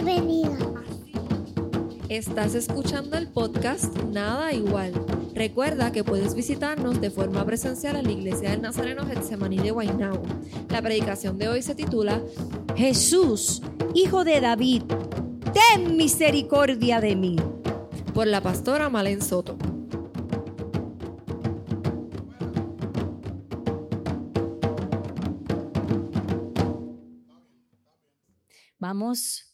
bendiga. Estás escuchando el podcast Nada Igual. Recuerda que puedes visitarnos de forma presencial en la Iglesia del Nazareno Getsemaní de Guaynabo. La predicación de hoy se titula Jesús, hijo de David, ten misericordia de mí. por la pastora Malen Soto. Vamos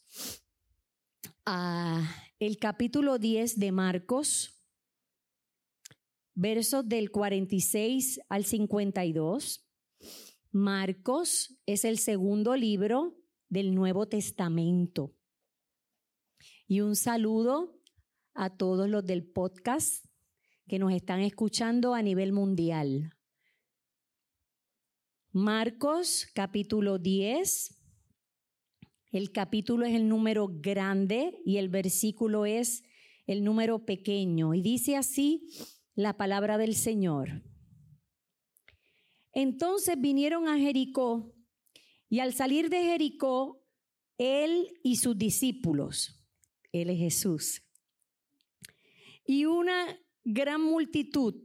el capítulo 10 de Marcos, versos del 46 al 52. Marcos es el segundo libro del Nuevo Testamento. Y un saludo a todos los del podcast que nos están escuchando a nivel mundial. Marcos capítulo 10. El capítulo es el número grande y el versículo es el número pequeño. Y dice así la palabra del Señor. Entonces vinieron a Jericó y al salir de Jericó, él y sus discípulos, él es Jesús, y una gran multitud.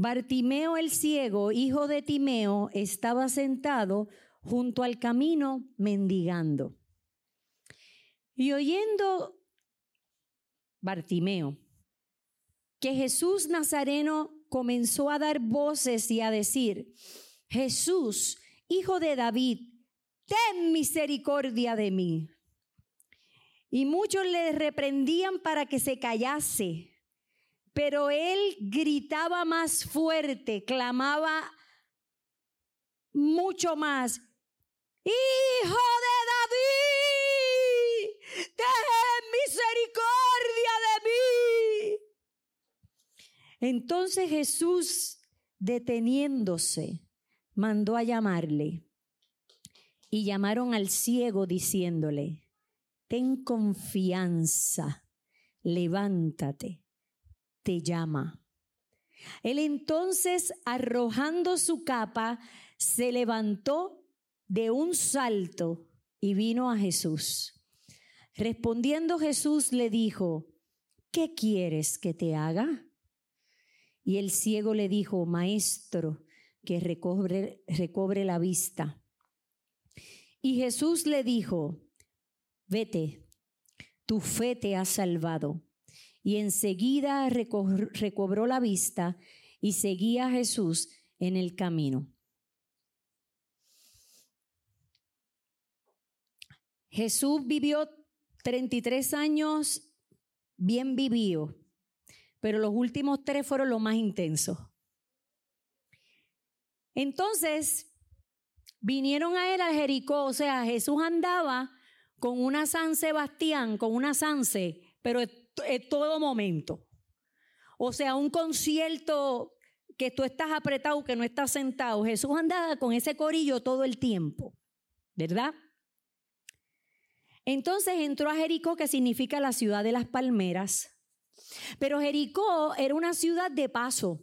Bartimeo el ciego, hijo de Timeo, estaba sentado junto al camino mendigando. Y oyendo Bartimeo que Jesús Nazareno comenzó a dar voces y a decir, Jesús, hijo de David, ten misericordia de mí. Y muchos le reprendían para que se callase, pero él gritaba más fuerte, clamaba mucho más, Hijo de David, ten misericordia de mí. Entonces Jesús, deteniéndose, mandó a llamarle. Y llamaron al ciego diciéndole, ten confianza, levántate, llama. Él entonces, arrojando su capa, se levantó de un salto y vino a Jesús. Respondiendo Jesús le dijo, ¿qué quieres que te haga? Y el ciego le dijo, Maestro, que recobre la vista. Y Jesús le dijo, Vete, tu fe te ha salvado. Y enseguida reco- recobró la vista y seguía a Jesús en el camino. Jesús vivió 33 años bien vivido, pero los últimos tres fueron los más intensos. Entonces, vinieron a él a Jericó, o sea, Jesús andaba con una San Sebastián, con una Sanse, pero en todo momento. O sea, un concierto que tú estás apretado, que no estás sentado. Jesús andaba con ese corillo todo el tiempo, ¿verdad? Entonces entró a Jericó, que significa la ciudad de las palmeras. Pero Jericó era una ciudad de paso.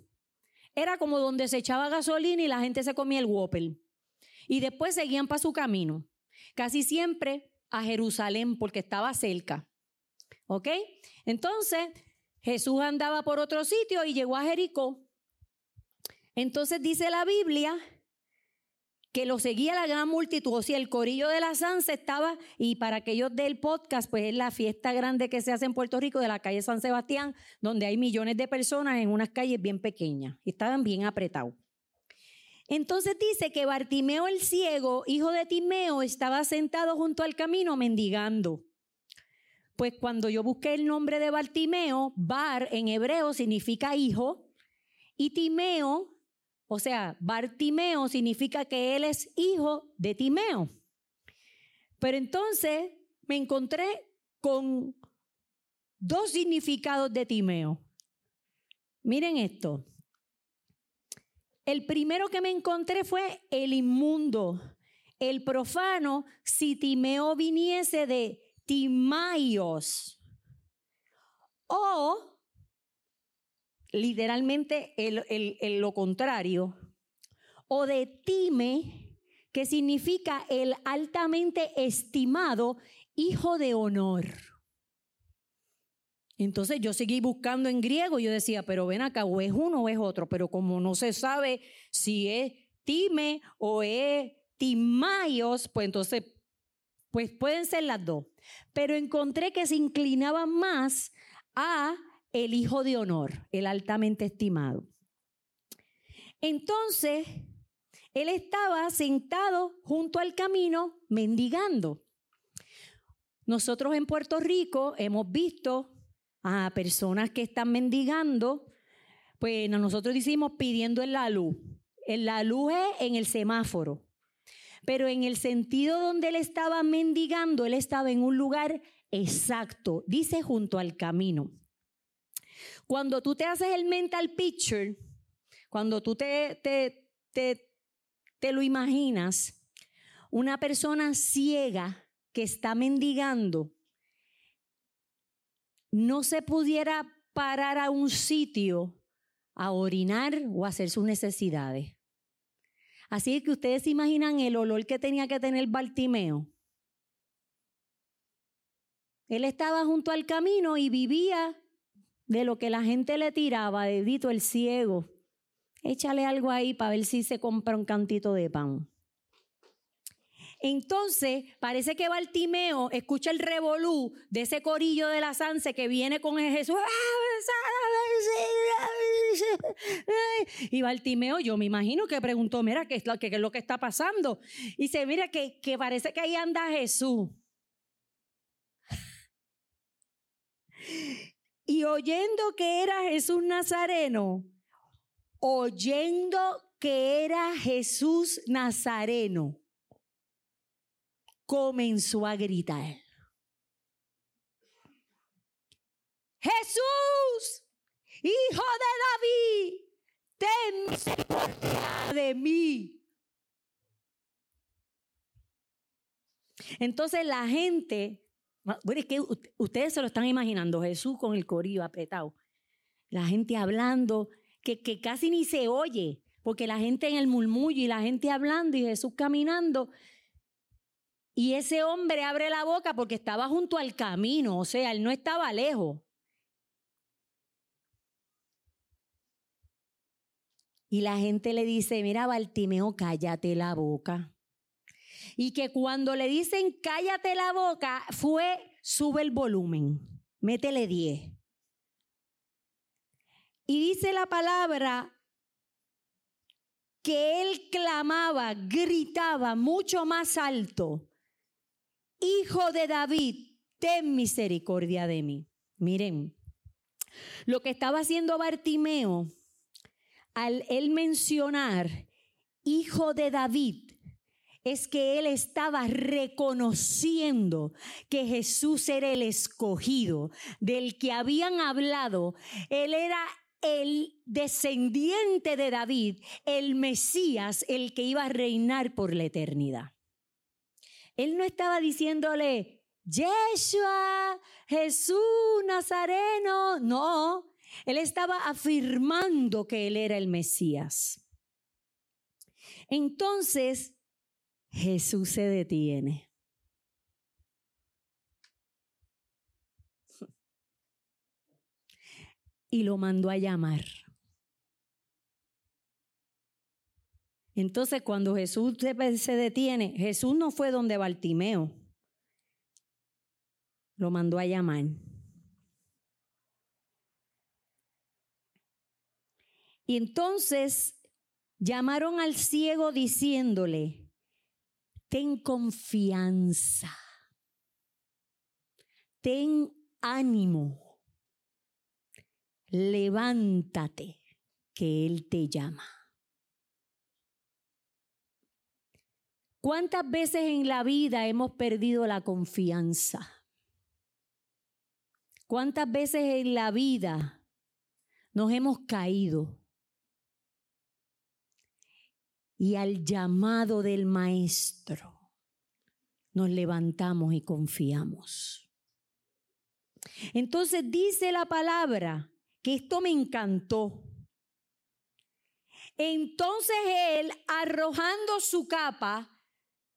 Era como donde se echaba gasolina y la gente se comía el Whopper. Y después seguían para su camino. Casi siempre a Jerusalén, porque estaba cerca. ¿Ok? Entonces, Jesús andaba por otro sitio y llegó a Jericó. Entonces dice la Biblia que lo seguía la gran multitud, o sea, el corillo de la Sanse estaba, y para aquellos del podcast, pues es la fiesta grande que se hace en Puerto Rico de la calle San Sebastián, donde hay millones de personas en unas calles bien pequeñas, y estaban bien apretados. Entonces dice que Bartimeo el ciego, hijo de Timeo, estaba sentado junto al camino mendigando. Pues cuando yo busqué el nombre de Bartimeo, Bar en hebreo significa hijo, y Timeo, o sea, Bartimeo significa que él es hijo de Timeo. Pero entonces me encontré con dos significados de Timeo. Miren esto. El primero que me encontré fue el inmundo, el profano, si Timeo viniese de Timaios. O literalmente el- lo contrario. O de time, que significa el altamente estimado hijo de honor. Entonces yo seguí buscando en griego, yo decía, pero ven acá, o es uno o es otro, pero como no se sabe si es time o es timaios, pues entonces, pues pueden ser las dos. Pero encontré que se inclinaba más a el hijo de honor, el altamente estimado. Entonces, él estaba sentado junto al camino mendigando. Nosotros en Puerto Rico hemos visto a personas que están mendigando, pues nosotros decimos pidiendo en la luz. En la luz es en el semáforo. Pero en el sentido donde él estaba mendigando, él estaba en un lugar exacto, dice junto al camino. Cuando tú te haces el mental picture, cuando tú te, te, te, te lo imaginas, una persona ciega que está mendigando, no se pudiera parar a un sitio a orinar o hacer sus necesidades. Así que ustedes se imaginan el olor que tenía que tener Bartimeo. Él estaba junto al camino y vivía de lo que la gente le tiraba, dedito el ciego. Échale algo ahí para ver si se compra un cantito de pan. Entonces, parece que Bartimeo escucha el revolú de ese corillo de la Sanse que viene con Jesús. Y Bartimeo, yo me imagino que preguntó, mira, ¿qué es lo, que está pasando? Y dice, mira, que, que parece que ahí anda Jesús. Y oyendo que era Jesús Nazareno, oyendo que era Jesús Nazareno, comenzó a gritar. Jesús, hijo de David, ten misericordia de mí. Entonces la gente, bueno, es que ustedes se lo están imaginando, Jesús con el corillo apretado, la gente hablando, que, que casi ni se oye, porque la gente en el murmullo y la gente hablando y Jesús caminando, y ese hombre abre la boca porque estaba junto al camino, o sea, él no estaba lejos. Y la gente le dice, mira, Bartimeo, cállate la boca. Y que cuando le dicen, cállate la boca, fue, sube el volumen, métele 10. Y dice la palabra que él clamaba, gritaba mucho más alto Hijo de David, ten misericordia de mí. Miren, lo que estaba haciendo Bartimeo al él mencionar Hijo de David, es que él estaba reconociendo que Jesús era el escogido, del que habían hablado. Él era el descendiente de David, el Mesías, el que iba a reinar por la eternidad. Él no estaba diciéndole, Yeshua, Jesús, Nazareno. No, él estaba afirmando que él era el Mesías. Entonces, Jesús se detiene. Y lo mandó a llamar. Entonces, cuando Jesús se detiene, Jesús no fue donde Bartimeo. Lo mandó a llamar. Y entonces llamaron al ciego diciéndole, ten confianza, ten ánimo, levántate, que Él te llama. ¿Cuántas veces en la vida hemos perdido la confianza? ¿Cuántas veces en la vida nos hemos caído? Y al llamado del Maestro nos levantamos y confiamos. Entonces dice la palabra que esto me encantó. Entonces él, arrojando su capa,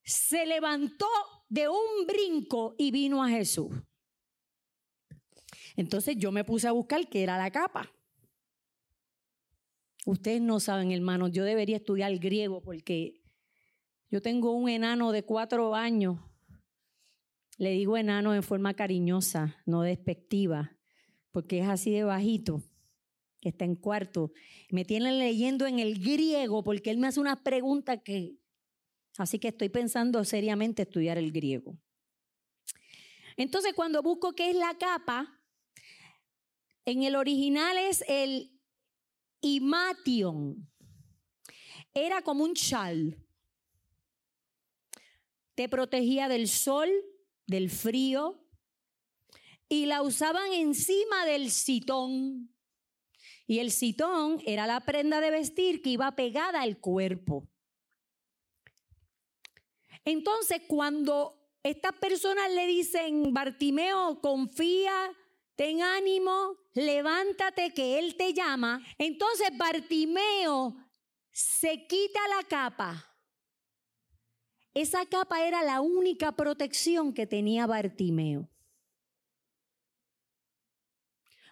se levantó de un brinco y vino a Jesús. Entonces yo me puse a buscar qué era la capa. Ustedes no saben, hermanos, yo debería estudiar griego porque yo tengo un enano de cuatro años. Le digo enano en forma cariñosa, no despectiva, porque es así de bajito, que está en cuarto. Me tiene leyendo en el griego porque él me hace una pregunta que... Así que estoy pensando seriamente estudiar el griego. Entonces, cuando busco qué es la capa, en el original es el imation. Era como un chal. Te protegía del sol, del frío, y la usaban encima del citón. Y el citón era la prenda de vestir que iba pegada al cuerpo. Entonces, cuando estas personas le dicen, Bartimeo, confía, ten ánimo, levántate que Él te llama. Entonces Bartimeo se quita la capa. Esa capa era la única protección que tenía Bartimeo.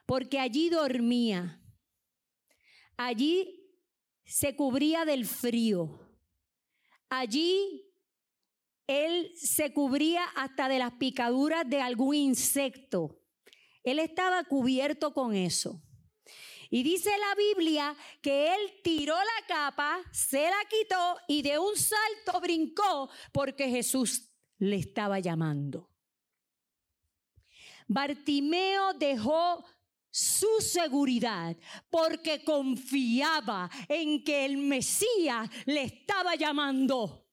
Porque allí dormía. Allí se cubría del frío. Allí él se cubría hasta de las picaduras de algún insecto. Él estaba cubierto con eso. Y dice la Biblia que él tiró la capa, se la quitó y de un salto brincó porque Jesús le estaba llamando. Bartimeo dejó su seguridad porque confiaba en que el Mesías le estaba llamando.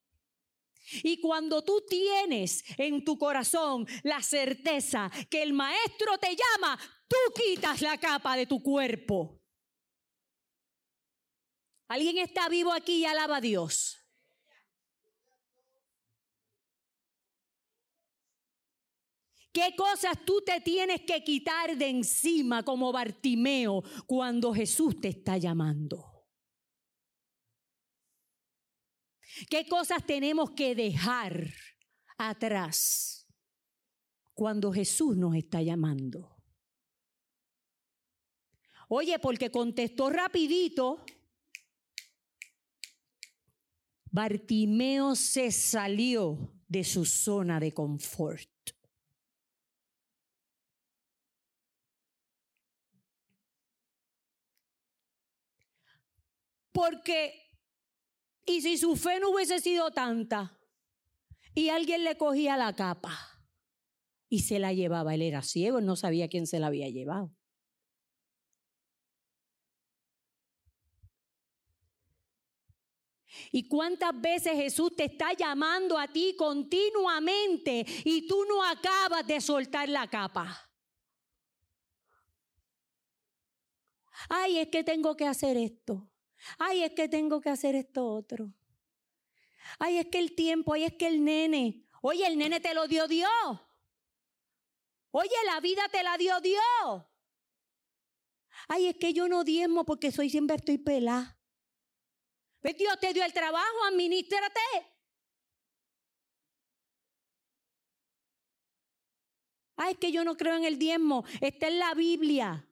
Y cuando tú tienes en tu corazón la certeza que el maestro te llama, tú quitas la capa de tu cuerpo. ¿Alguien está vivo aquí y alaba a Dios? ¿Qué cosas tú te tienes que quitar de encima como Bartimeo cuando Jesús te está llamando? ¿Qué cosas tenemos que dejar atrás cuando Jesús nos está llamando? Oye, porque contestó rapidito, Bartimeo se salió de su zona de confort. Porque y si su fe no hubiese sido tanta y alguien le cogía la capa y se la llevaba, él era ciego, él no sabía quién se la había llevado. ¿Y cuántas veces Jesús te está llamando a ti continuamente y tú no acabas de soltar la capa? Ay, es que tengo que hacer esto. Ay, es que tengo que hacer esto otro. Ay, es que el tiempo, ay, es que el nene. Oye, el nene te lo dio Dios. Oye, la vida te la dio Dios. Ay, es que yo no diezmo porque soy siempre estoy pelada. Pues Dios te dio el trabajo, administrate. Ay, es que yo no creo en el diezmo. Está en la Biblia.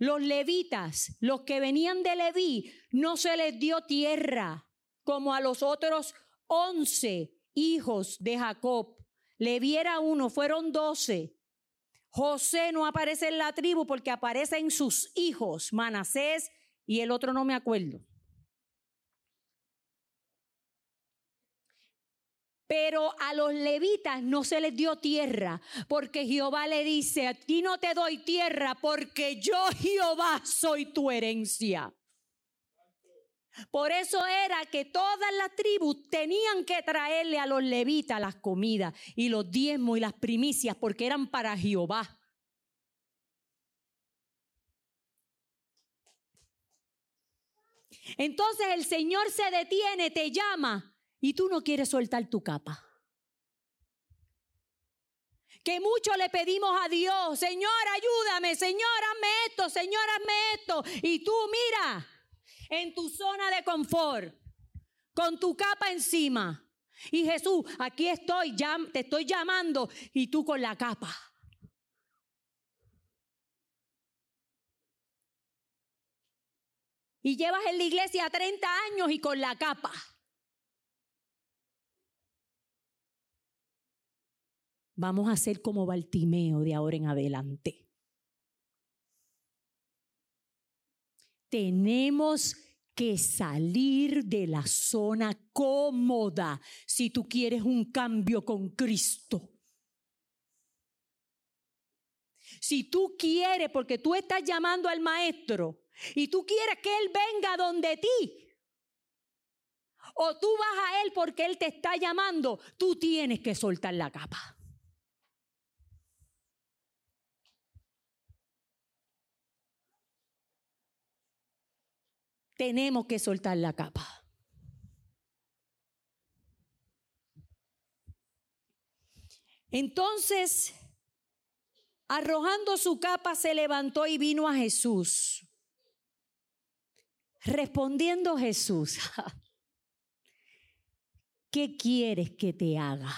Los levitas, los que venían de Leví, no se les dio tierra como a los otros once hijos de Jacob. Leví era uno, fueron doce. José no aparece en la tribu porque aparece en sus hijos, Manasés y el otro no me acuerdo. Pero a los levitas no se les dio tierra, porque Jehová le dice, a ti no te doy tierra, porque yo Jehová soy tu herencia. Por eso era que todas las tribus tenían que traerle a los levitas las comidas y los diezmos y las primicias, porque eran para Jehová. Entonces el Señor se detiene, te llama y tú no quieres soltar tu capa. Que mucho le pedimos a Dios, Señor, ayúdame, Señor, hazme esto, Señor, hazme esto. Y tú mira, en tu zona de confort, con tu capa encima. Y Jesús, aquí estoy, te estoy llamando y tú con la capa. Y llevas en la iglesia 30 años y con la capa. Vamos a ser como Baltimeo de ahora en adelante. Tenemos que salir de la zona cómoda si tú quieres un cambio con Cristo. Si tú quieres, porque tú estás llamando al maestro y tú quieres que Él venga donde ti, o tú vas a Él porque Él te está llamando, tú tienes que soltar la capa. Tenemos que soltar la capa. Entonces, arrojando su capa, se levantó y vino a Jesús. Respondiendo Jesús, ¿qué quieres que te haga?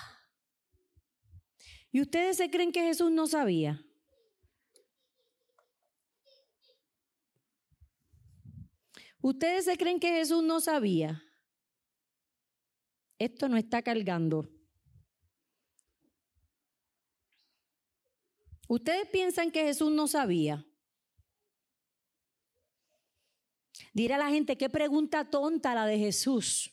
¿Y ustedes se creen que Jesús no sabía? ¿Ustedes se creen que Jesús no sabía? Esto no está cargando. ¿Ustedes piensan que Jesús no sabía? Dirá la gente, qué pregunta tonta la de Jesús.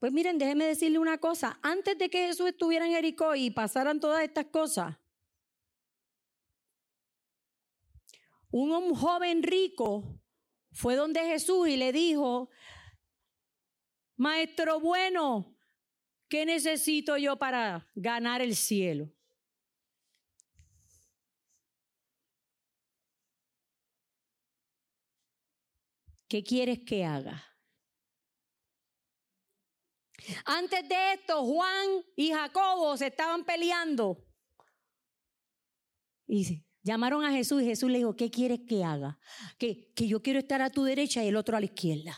Pues miren, déjenme decirle una cosa. Antes de que Jesús estuviera en Jericó y pasaran todas estas cosas, un joven rico fue donde Jesús y le dijo, Maestro bueno, ¿qué necesito yo para ganar el cielo? ¿Qué quieres que haga? Antes de esto, Juan y Jacobo se estaban peleando. Y Llamaron a Jesús y Jesús le dijo, ¿qué quieres que haga? Que, que yo quiero estar a tu derecha y el otro a la izquierda.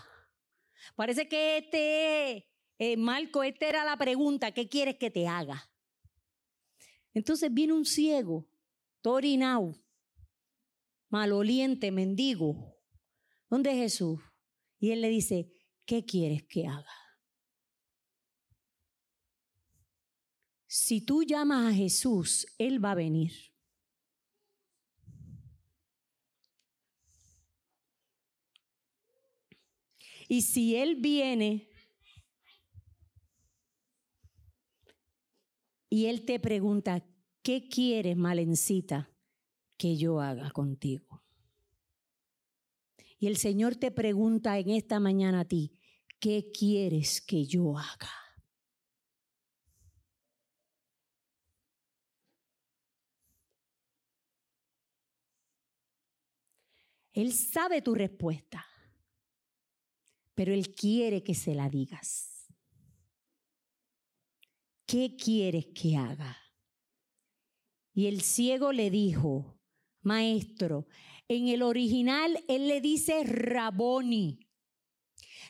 Parece que este, eh, Marco, esta era la pregunta, ¿qué quieres que te haga? Entonces viene un ciego, torinau, maloliente, mendigo. ¿Dónde es Jesús? Y él le dice, ¿qué quieres que haga? Si tú llamas a Jesús, Él va a venir. Y si Él viene y Él te pregunta, ¿qué quieres, malencita, que yo haga contigo? Y el Señor te pregunta en esta mañana a ti, ¿qué quieres que yo haga? Él sabe tu respuesta pero Él quiere que se la digas. ¿Qué quieres que haga? Y el ciego le dijo, maestro, en el original Él le dice Raboni,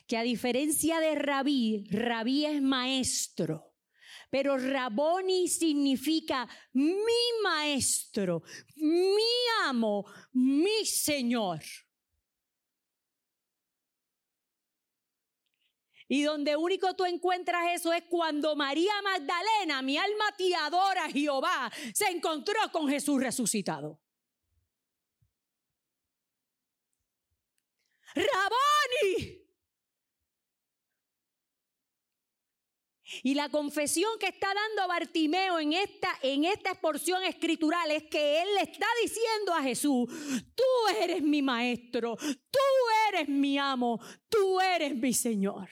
que a diferencia de rabí, rabí es maestro. Pero Raboni significa mi maestro, mi amo, mi Señor. Y donde único tú encuentras eso es cuando María Magdalena, mi alma te adora Jehová, se encontró con Jesús resucitado. Raboni. Y la confesión que está dando Bartimeo en esta, en esta porción escritural es que él le está diciendo a Jesús, tú eres mi maestro, tú eres mi amo, tú eres mi Señor.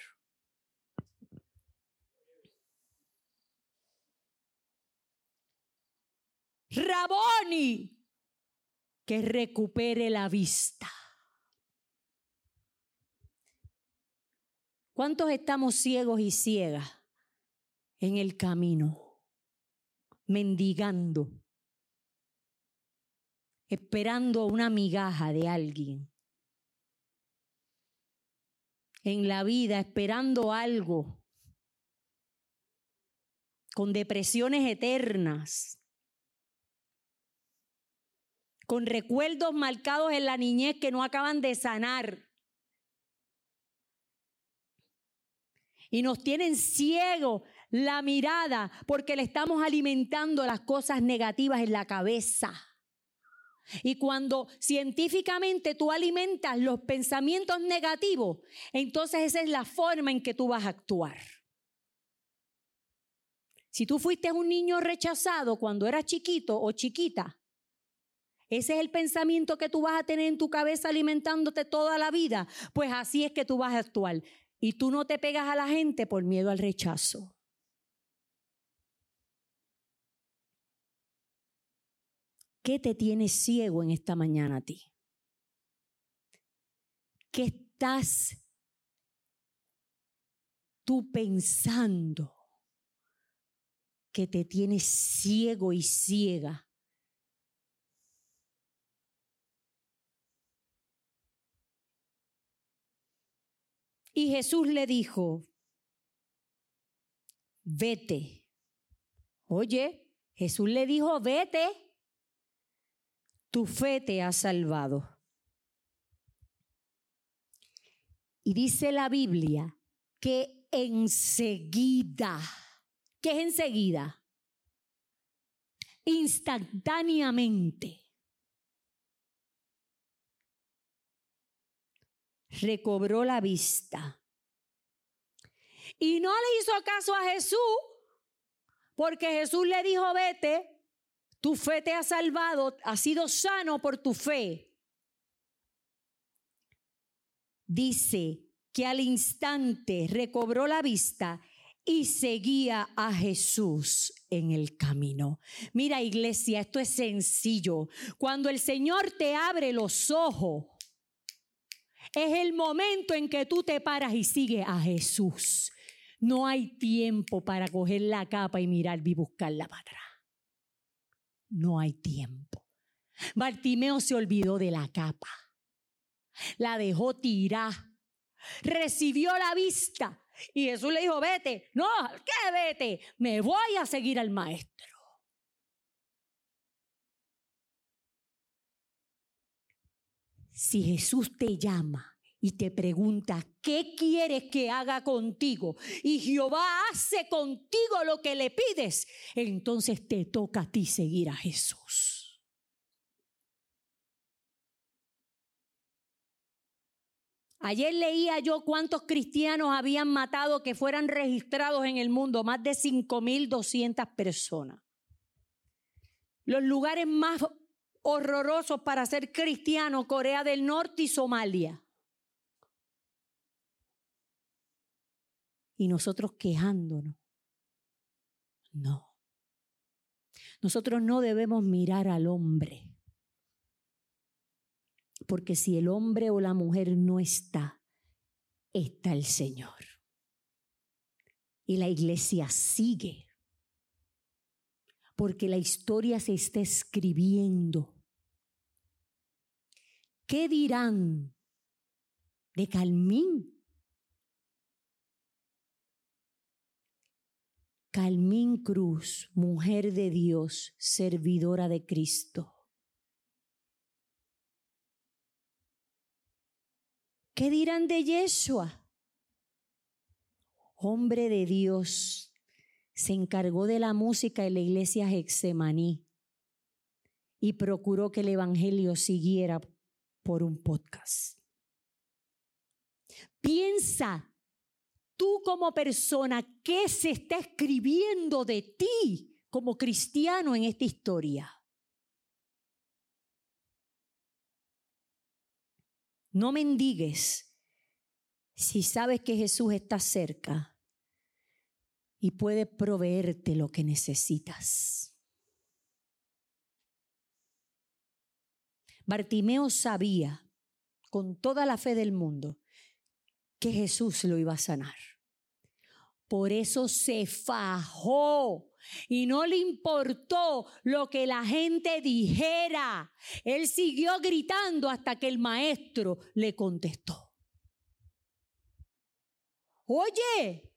Raboni, que recupere la vista. ¿Cuántos estamos ciegos y ciegas en el camino, mendigando, esperando una migaja de alguien? en la vida esperando algo, con depresiones eternas, con recuerdos marcados en la niñez que no acaban de sanar. Y nos tienen ciego la mirada porque le estamos alimentando las cosas negativas en la cabeza. Y cuando científicamente tú alimentas los pensamientos negativos, entonces esa es la forma en que tú vas a actuar. Si tú fuiste un niño rechazado cuando eras chiquito o chiquita, ese es el pensamiento que tú vas a tener en tu cabeza alimentándote toda la vida, pues así es que tú vas a actuar. Y tú no te pegas a la gente por miedo al rechazo. ¿Qué te tiene ciego en esta mañana a ti? ¿Qué estás tú pensando que te tiene ciego y ciega? Y Jesús le dijo, vete. Oye, Jesús le dijo, vete tu fe te ha salvado. Y dice la Biblia que enseguida, ¿qué es enseguida? Instantáneamente. Recobró la vista. Y no le hizo caso a Jesús, porque Jesús le dijo, vete, tu fe te ha salvado, has sido sano por tu fe. Dice que al instante recobró la vista y seguía a Jesús en el camino. Mira iglesia, esto es sencillo. Cuando el Señor te abre los ojos, es el momento en que tú te paras y sigues a Jesús. No hay tiempo para coger la capa y mirar y buscarla para atrás no hay tiempo. Bartimeo se olvidó de la capa, la dejó tirar, recibió la vista y Jesús le dijo, vete, no, ¿qué vete? Me voy a seguir al maestro. Si Jesús te llama y te pregunta, ¿qué quieres que haga contigo? Y Jehová hace contigo lo que le pides. Entonces te toca a ti seguir a Jesús. Ayer leía yo cuántos cristianos habían matado que fueran registrados en el mundo, más de 5.200 personas. Los lugares más horrorosos para ser cristiano, Corea del Norte y Somalia. y nosotros quejándonos. No. Nosotros no debemos mirar al hombre. Porque si el hombre o la mujer no está, está el Señor. Y la iglesia sigue. Porque la historia se está escribiendo. ¿Qué dirán de Calmín? Calmín Cruz, mujer de Dios, servidora de Cristo. ¿Qué dirán de Yeshua? Hombre de Dios, se encargó de la música en la iglesia Hexemaní y procuró que el Evangelio siguiera por un podcast. Piensa tú como persona, ¿qué se está escribiendo de ti como cristiano en esta historia? No mendigues si sabes que Jesús está cerca y puede proveerte lo que necesitas. Bartimeo sabía con toda la fe del mundo que Jesús lo iba a sanar. Por eso se fajó y no le importó lo que la gente dijera. Él siguió gritando hasta que el maestro le contestó. Oye.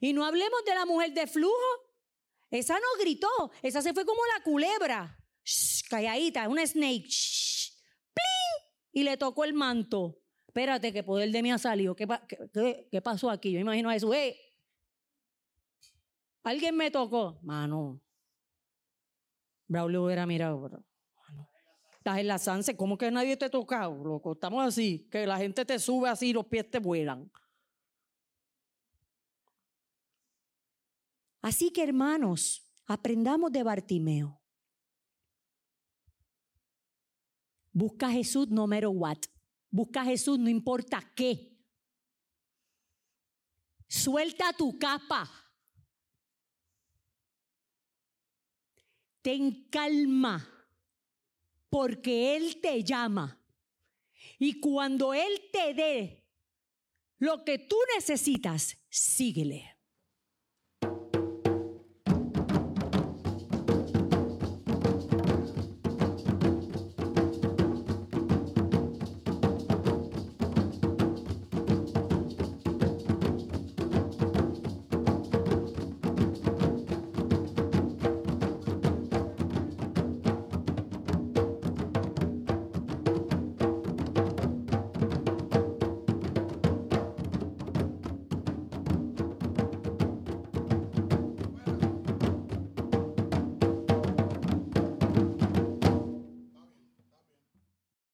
Y no hablemos de la mujer de flujo. Esa no gritó, esa se fue como la culebra. Shh, calladita, una snake. Shh, y le tocó el manto. Espérate, que poder de mí ha salido. ¿Qué, pasó aquí? Yo imagino a eso. ¡Eh! Alguien me tocó. Mano. Braulio hubiera mirado. Bro. Estás en la Sanse, ¿cómo que nadie te ha tocado, loco? Estamos así, que la gente te sube así y los pies te vuelan. Así que hermanos, aprendamos de Bartimeo. Busca a Jesús no matter what. Busca a Jesús no importa qué. Suelta tu capa. Ten calma porque Él te llama. Y cuando Él te dé lo que tú necesitas, síguele.